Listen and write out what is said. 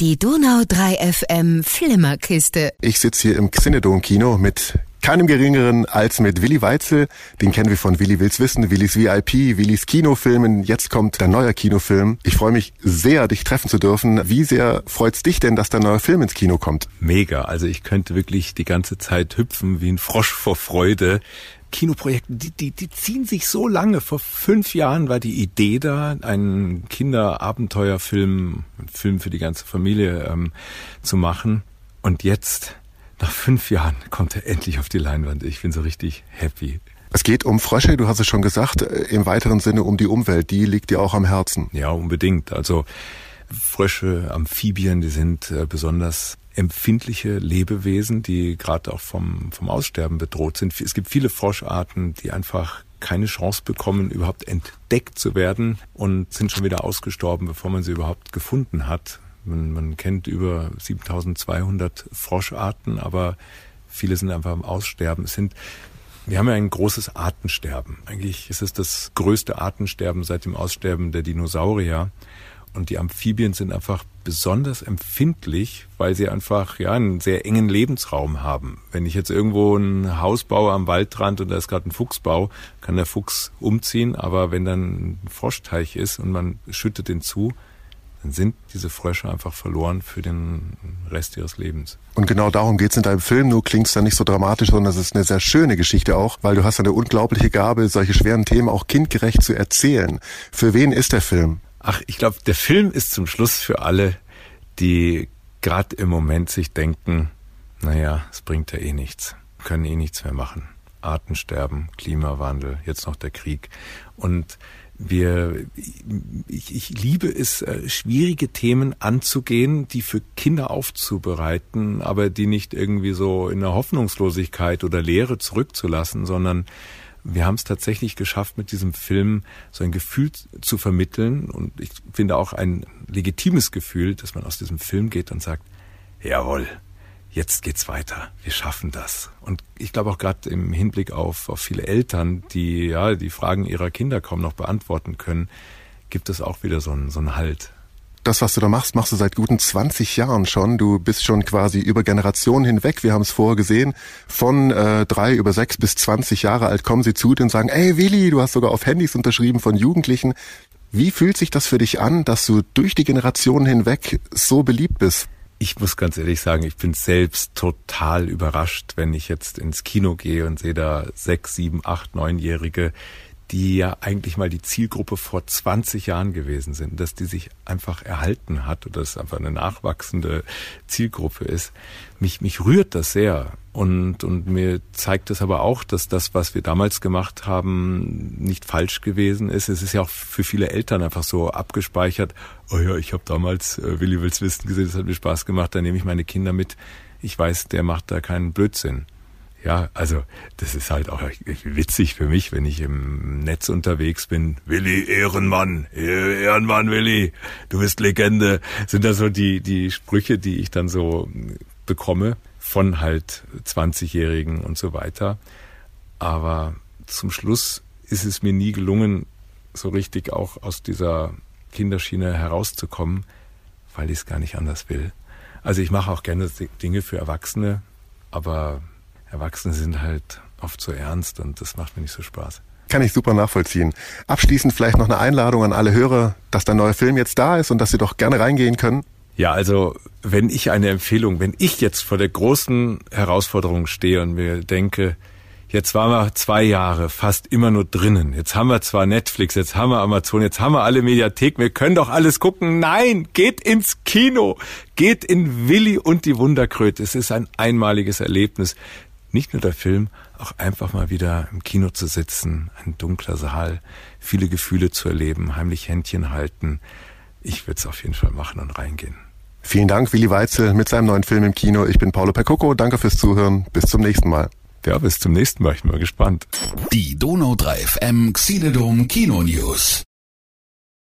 Die Donau 3 FM Flimmerkiste. Ich sitze hier im Xinedon Kino mit keinem geringeren als mit Willi Weitzel. Den kennen wir von Willi Wills Wissen, Willis VIP, Willis Kinofilmen. Jetzt kommt dein neuer Kinofilm. Ich freue mich sehr, dich treffen zu dürfen. Wie sehr freut's dich denn, dass dein neuer Film ins Kino kommt? Mega. Also ich könnte wirklich die ganze Zeit hüpfen wie ein Frosch vor Freude. Kinoprojekte, die, die, die ziehen sich so lange. Vor fünf Jahren war die Idee da, einen Kinderabenteuerfilm, einen Film für die ganze Familie ähm, zu machen. Und jetzt, nach fünf Jahren, kommt er endlich auf die Leinwand. Ich bin so richtig happy. Es geht um Frösche, du hast es schon gesagt, äh, im weiteren Sinne um die Umwelt. Die liegt dir auch am Herzen. Ja, unbedingt. Also Frösche, Amphibien, die sind äh, besonders empfindliche Lebewesen, die gerade auch vom, vom Aussterben bedroht sind. Es gibt viele Froscharten, die einfach keine Chance bekommen, überhaupt entdeckt zu werden und sind schon wieder ausgestorben, bevor man sie überhaupt gefunden hat. Man, man kennt über 7200 Froscharten, aber viele sind einfach am Aussterben. Es sind wir haben ja ein großes Artensterben. Eigentlich ist es das größte Artensterben seit dem Aussterben der Dinosaurier. Und die Amphibien sind einfach besonders empfindlich, weil sie einfach ja einen sehr engen Lebensraum haben. Wenn ich jetzt irgendwo ein Haus baue am Waldrand und da ist gerade ein Fuchsbau, kann der Fuchs umziehen, aber wenn dann ein Froschteich ist und man schüttet den zu, dann sind diese Frösche einfach verloren für den Rest ihres Lebens. Und genau darum geht's in deinem Film. Nur klingt's dann nicht so dramatisch, sondern es ist eine sehr schöne Geschichte auch, weil du hast eine unglaubliche Gabe, solche schweren Themen auch kindgerecht zu erzählen. Für wen ist der Film? Ach, ich glaube, der Film ist zum Schluss für alle, die gerade im Moment sich denken, naja, es bringt ja eh nichts, können eh nichts mehr machen. Artensterben, Klimawandel, jetzt noch der Krieg. Und wir, ich, ich liebe es, äh, schwierige Themen anzugehen, die für Kinder aufzubereiten, aber die nicht irgendwie so in der Hoffnungslosigkeit oder Leere zurückzulassen, sondern wir haben es tatsächlich geschafft, mit diesem Film so ein Gefühl zu vermitteln und ich finde auch ein legitimes Gefühl, dass man aus diesem Film geht und sagt, jawohl, jetzt geht's weiter, wir schaffen das. Und ich glaube auch gerade im Hinblick auf, auf viele Eltern, die ja die Fragen ihrer Kinder kaum noch beantworten können, gibt es auch wieder so einen, so einen Halt das, was du da machst, machst du seit guten 20 Jahren schon. Du bist schon quasi über Generationen hinweg. Wir haben es vorher gesehen. Von äh, drei über sechs bis 20 Jahre alt kommen sie zu dir und sagen, ey Willi, du hast sogar auf Handys unterschrieben von Jugendlichen. Wie fühlt sich das für dich an, dass du durch die Generationen hinweg so beliebt bist? Ich muss ganz ehrlich sagen, ich bin selbst total überrascht, wenn ich jetzt ins Kino gehe und sehe da sechs, sieben, acht, neunjährige, die ja eigentlich mal die Zielgruppe vor 20 Jahren gewesen sind, dass die sich einfach erhalten hat oder dass es einfach eine nachwachsende Zielgruppe ist. Mich, mich rührt das sehr. Und, und mir zeigt es aber auch, dass das, was wir damals gemacht haben, nicht falsch gewesen ist. Es ist ja auch für viele Eltern einfach so abgespeichert. Oh ja, ich habe damals äh, Willi Wills Wissen gesehen, das hat mir Spaß gemacht, da nehme ich meine Kinder mit. Ich weiß, der macht da keinen Blödsinn. Ja, also das ist halt auch witzig für mich, wenn ich im Netz unterwegs bin. Willi, Ehrenmann, Ehrenmann, Willi, du bist Legende. Sind das so die, die Sprüche, die ich dann so bekomme von halt 20-Jährigen und so weiter. Aber zum Schluss ist es mir nie gelungen, so richtig auch aus dieser Kinderschiene herauszukommen, weil ich es gar nicht anders will. Also ich mache auch gerne Dinge für Erwachsene, aber Erwachsene sind halt oft so ernst und das macht mir nicht so Spaß. Kann ich super nachvollziehen. Abschließend vielleicht noch eine Einladung an alle Hörer, dass der neue Film jetzt da ist und dass sie doch gerne reingehen können. Ja, also wenn ich eine Empfehlung, wenn ich jetzt vor der großen Herausforderung stehe und mir denke, Jetzt waren wir zwei Jahre fast immer nur drinnen. Jetzt haben wir zwar Netflix, jetzt haben wir Amazon, jetzt haben wir alle Mediatheken, wir können doch alles gucken. Nein, geht ins Kino, geht in Willi und die Wunderkröte. Es ist ein einmaliges Erlebnis nicht nur der Film, auch einfach mal wieder im Kino zu sitzen, ein dunkler Saal, viele Gefühle zu erleben, heimlich Händchen halten. Ich würde es auf jeden Fall machen und reingehen. Vielen Dank, Willi Weitzel, mit seinem neuen Film im Kino. Ich bin Paolo Percoco. Danke fürs Zuhören. Bis zum nächsten Mal. Ja, bis zum nächsten Mal. Ich bin mal gespannt. Die Donau 3 FM Xiledom Kino News.